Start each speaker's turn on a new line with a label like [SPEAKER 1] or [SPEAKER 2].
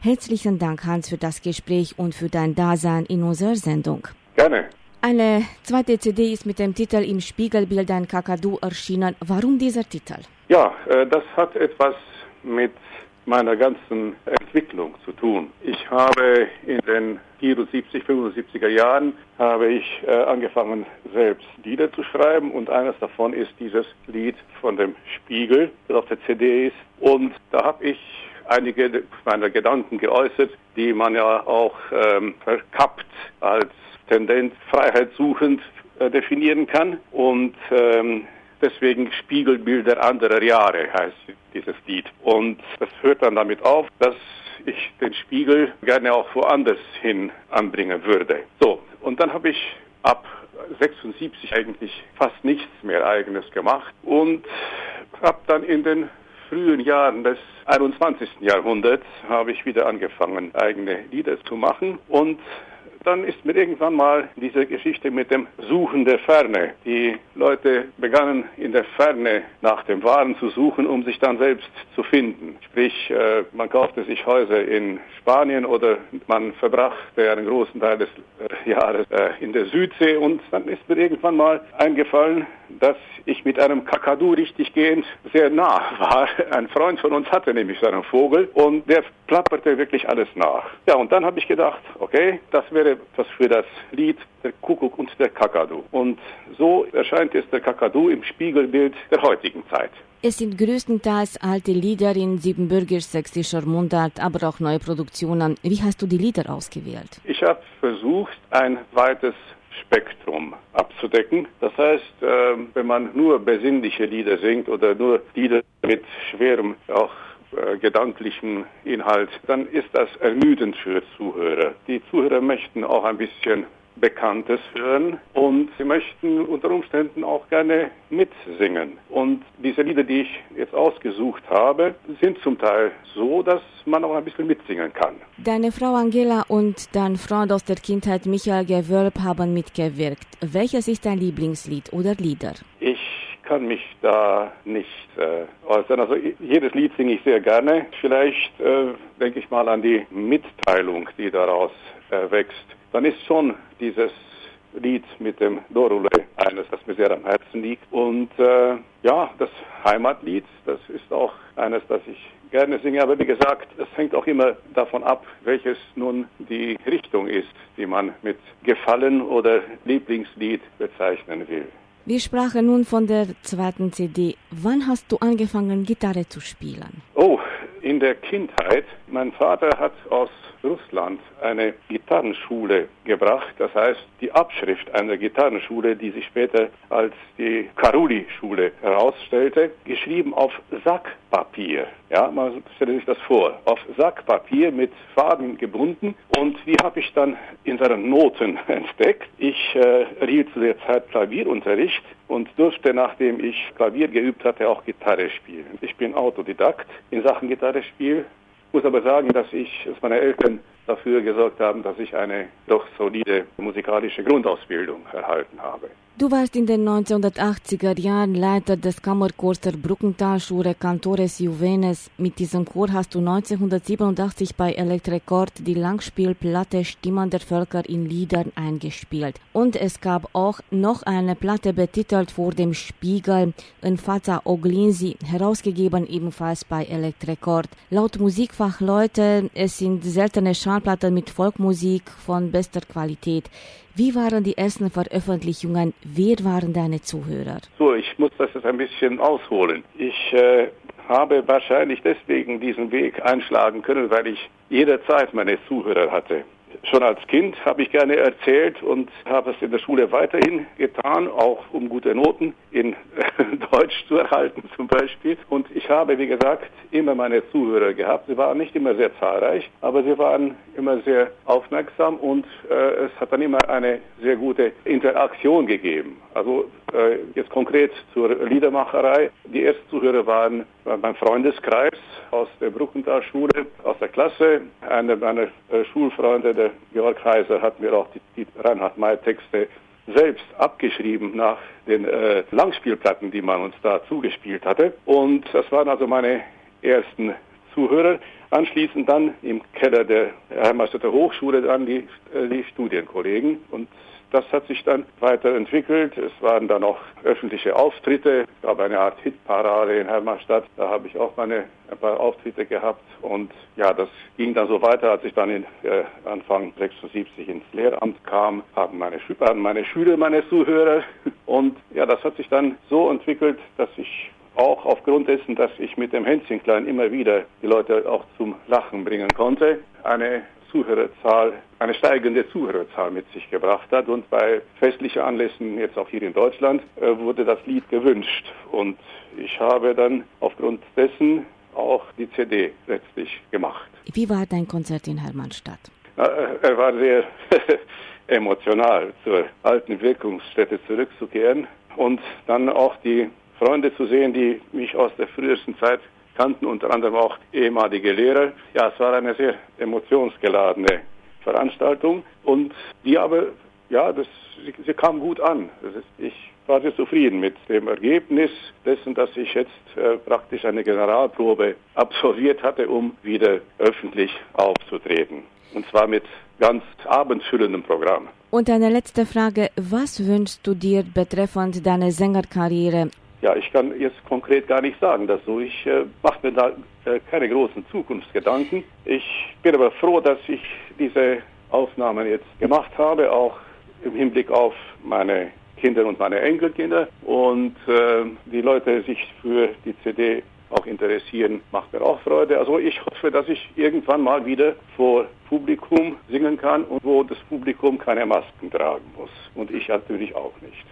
[SPEAKER 1] Herzlichen Dank, Hans, für das Gespräch und für dein Dasein in unserer Sendung.
[SPEAKER 2] Gerne.
[SPEAKER 1] Eine zweite CD ist mit dem Titel Im Spiegelbild ein Kakadu erschienen. Warum dieser Titel?
[SPEAKER 2] Ja, äh, das hat etwas mit meiner ganzen Entwicklung zu tun. Ich habe in den 74, 75er Jahren habe ich äh, angefangen, selbst Lieder zu schreiben und eines davon ist dieses Lied von dem Spiegel, das auf der CD ist. Und da habe ich einige meiner Gedanken geäußert, die man ja auch ähm, verkappt als Tendenz freiheitssuchend äh, definieren kann. Und ähm, deswegen Spiegelbilder anderer Jahre heißt dieses Lied. Und das hört dann damit auf, dass ich den Spiegel gerne auch woanders hin anbringen würde. So, und dann habe ich ab 76 eigentlich fast nichts mehr eigenes gemacht und habe dann in den frühen Jahren des 21. Jahrhunderts habe ich wieder angefangen, eigene Lieder zu machen und dann ist mir irgendwann mal diese Geschichte mit dem Suchen der Ferne. Die Leute begannen in der Ferne nach dem Wahren zu suchen, um sich dann selbst zu finden. Sprich, äh, man kaufte sich Häuser in Spanien oder man verbrachte einen großen Teil des äh, Jahres äh, in der Südsee und dann ist mir irgendwann mal eingefallen, dass ich mit einem Kakadu richtig gehend sehr nah war. Ein Freund von uns hatte nämlich so einen Vogel und der plapperte wirklich alles nach. Ja, und dann habe ich gedacht, okay, das wäre was für das Lied der Kuckuck und der Kakadu. Und so erscheint jetzt der Kakadu im Spiegelbild der heutigen Zeit.
[SPEAKER 1] Es sind größtenteils alte Lieder in siebenbürgisch-sächsischer Mundart, aber auch neue Produktionen. Wie hast du die Lieder ausgewählt?
[SPEAKER 2] Ich habe versucht, ein weites Spektrum abzudecken. Das heißt, ähm, wenn man nur besinnliche Lieder singt oder nur Lieder mit schwerem, auch äh, gedanklichen Inhalt, dann ist das ermüdend für Zuhörer. Die Zuhörer möchten auch ein bisschen Bekanntes hören und sie möchten unter Umständen auch gerne mitsingen. Und diese Lieder, die ich jetzt ausgesucht habe, sind zum Teil so, dass man auch ein bisschen mitsingen kann.
[SPEAKER 1] Deine Frau Angela und dein Freund aus der Kindheit Michael Gewölb haben mitgewirkt. Welches ist dein Lieblingslied oder Lieder?
[SPEAKER 2] Ich kann mich da nicht äh, äußern. Also jedes Lied singe ich sehr gerne. Vielleicht äh, denke ich mal an die Mitteilung, die daraus äh, wächst dann ist schon dieses Lied mit dem Dorule eines, das mir sehr am Herzen liegt. Und äh, ja, das Heimatlied, das ist auch eines, das ich gerne singe. Aber wie gesagt, es hängt auch immer davon ab, welches nun die Richtung ist, die man mit Gefallen oder Lieblingslied bezeichnen will.
[SPEAKER 1] Wir sprachen nun von der zweiten CD. Wann hast du angefangen, Gitarre zu spielen?
[SPEAKER 2] Oh, in der Kindheit. Mein Vater hat aus Russland eine Gitarrenschule gebracht. Das heißt, die Abschrift einer Gitarrenschule, die sich später als die Karuli-Schule herausstellte, geschrieben auf Sackpapier. Ja, man stelle sich das vor. Auf Sackpapier mit Faden gebunden. Und die habe ich dann in seinen Noten entdeckt. Ich äh, erhielt zu der Zeit Klavierunterricht und durfte, nachdem ich Klavier geübt hatte, auch Gitarre spielen. Ich bin Autodidakt in Sachen Gitarre spiel muss aber sagen, dass ich, dass meine Eltern dafür gesorgt haben, dass ich eine doch solide musikalische Grundausbildung erhalten habe.
[SPEAKER 1] Du warst in den 1980er Jahren Leiter des Kammerchors der Bruckentalschule Cantores Juvenes. Mit diesem Chor hast du 1987 bei Elektrekord die Langspielplatte Stimmen der Völker in Liedern eingespielt. Und es gab auch noch eine Platte betitelt vor dem Spiegel in Faza Oglinsi, herausgegeben ebenfalls bei Elektrekord. Laut Musikfachleute, es sind seltene Schallplatten mit Folkmusik von bester Qualität. Wie waren die ersten Veröffentlichungen? Wer waren deine Zuhörer?
[SPEAKER 2] So, ich muss das jetzt ein bisschen ausholen. Ich äh, habe wahrscheinlich deswegen diesen Weg einschlagen können, weil ich jederzeit meine Zuhörer hatte. Schon als Kind habe ich gerne erzählt und habe es in der Schule weiterhin getan, auch um gute Noten in Deutsch zu erhalten zum Beispiel. Und ich habe, wie gesagt, immer meine Zuhörer gehabt. Sie waren nicht immer sehr zahlreich, aber sie waren immer sehr aufmerksam und äh, es hat dann immer eine sehr gute Interaktion gegeben. Also jetzt konkret zur Liedermacherei. Die ersten Zuhörer waren mein Freundeskreis aus der Bruckenthal-Schule, aus der Klasse. Einer meiner äh, Schulfreunde, der Georg Heiser, hat mir auch die, die Reinhard May-Texte selbst abgeschrieben nach den äh, Langspielplatten, die man uns da zugespielt hatte. Und das waren also meine ersten Zuhörer. Anschließend dann im Keller der Hermannstädter Hochschule dann die, äh, die Studienkollegen. Und das hat sich dann weiterentwickelt. Es waren dann auch öffentliche Auftritte. Es gab eine Art Hitparade in Hermannstadt. Da habe ich auch meine ein paar Auftritte gehabt. Und ja, das ging dann so weiter, als ich dann in, äh, Anfang 76 ins Lehramt kam, haben meine, haben meine Schüler meine Zuhörer. Und ja, das hat sich dann so entwickelt, dass ich auch aufgrund dessen, dass ich mit dem Hänschen Klein immer wieder die Leute auch zum Lachen bringen konnte, eine Zuhörerzahl, eine steigende Zuhörerzahl mit sich gebracht hat. Und bei festlichen Anlässen, jetzt auch hier in Deutschland, äh, wurde das Lied gewünscht. Und ich habe dann aufgrund dessen auch die CD letztlich gemacht.
[SPEAKER 1] Wie war dein Konzert in Hermannstadt?
[SPEAKER 2] Äh, er war sehr emotional, zur alten Wirkungsstätte zurückzukehren und dann auch die Freunde zu sehen, die mich aus der frühesten Zeit kannten, unter anderem auch ehemalige Lehrer. Ja, es war eine sehr emotionsgeladene Veranstaltung und die aber, ja, das, sie, sie kam gut an. Ist, ich war sehr zufrieden mit dem Ergebnis dessen, dass ich jetzt äh, praktisch eine Generalprobe absolviert hatte, um wieder öffentlich aufzutreten. Und zwar mit ganz abendfüllendem Programm.
[SPEAKER 1] Und eine letzte Frage, was wünschst du dir betreffend deiner Sängerkarriere?
[SPEAKER 2] Ja, ich kann jetzt konkret gar nicht sagen dazu. Ich äh, mache mir da äh, keine großen Zukunftsgedanken. Ich bin aber froh, dass ich diese Aufnahmen jetzt gemacht habe, auch im Hinblick auf meine Kinder und meine Enkelkinder. Und äh, die Leute sich für die CD auch interessieren, macht mir auch Freude. Also ich hoffe, dass ich irgendwann mal wieder vor Publikum singen kann und wo das Publikum keine Masken tragen muss. Und ich natürlich auch nicht.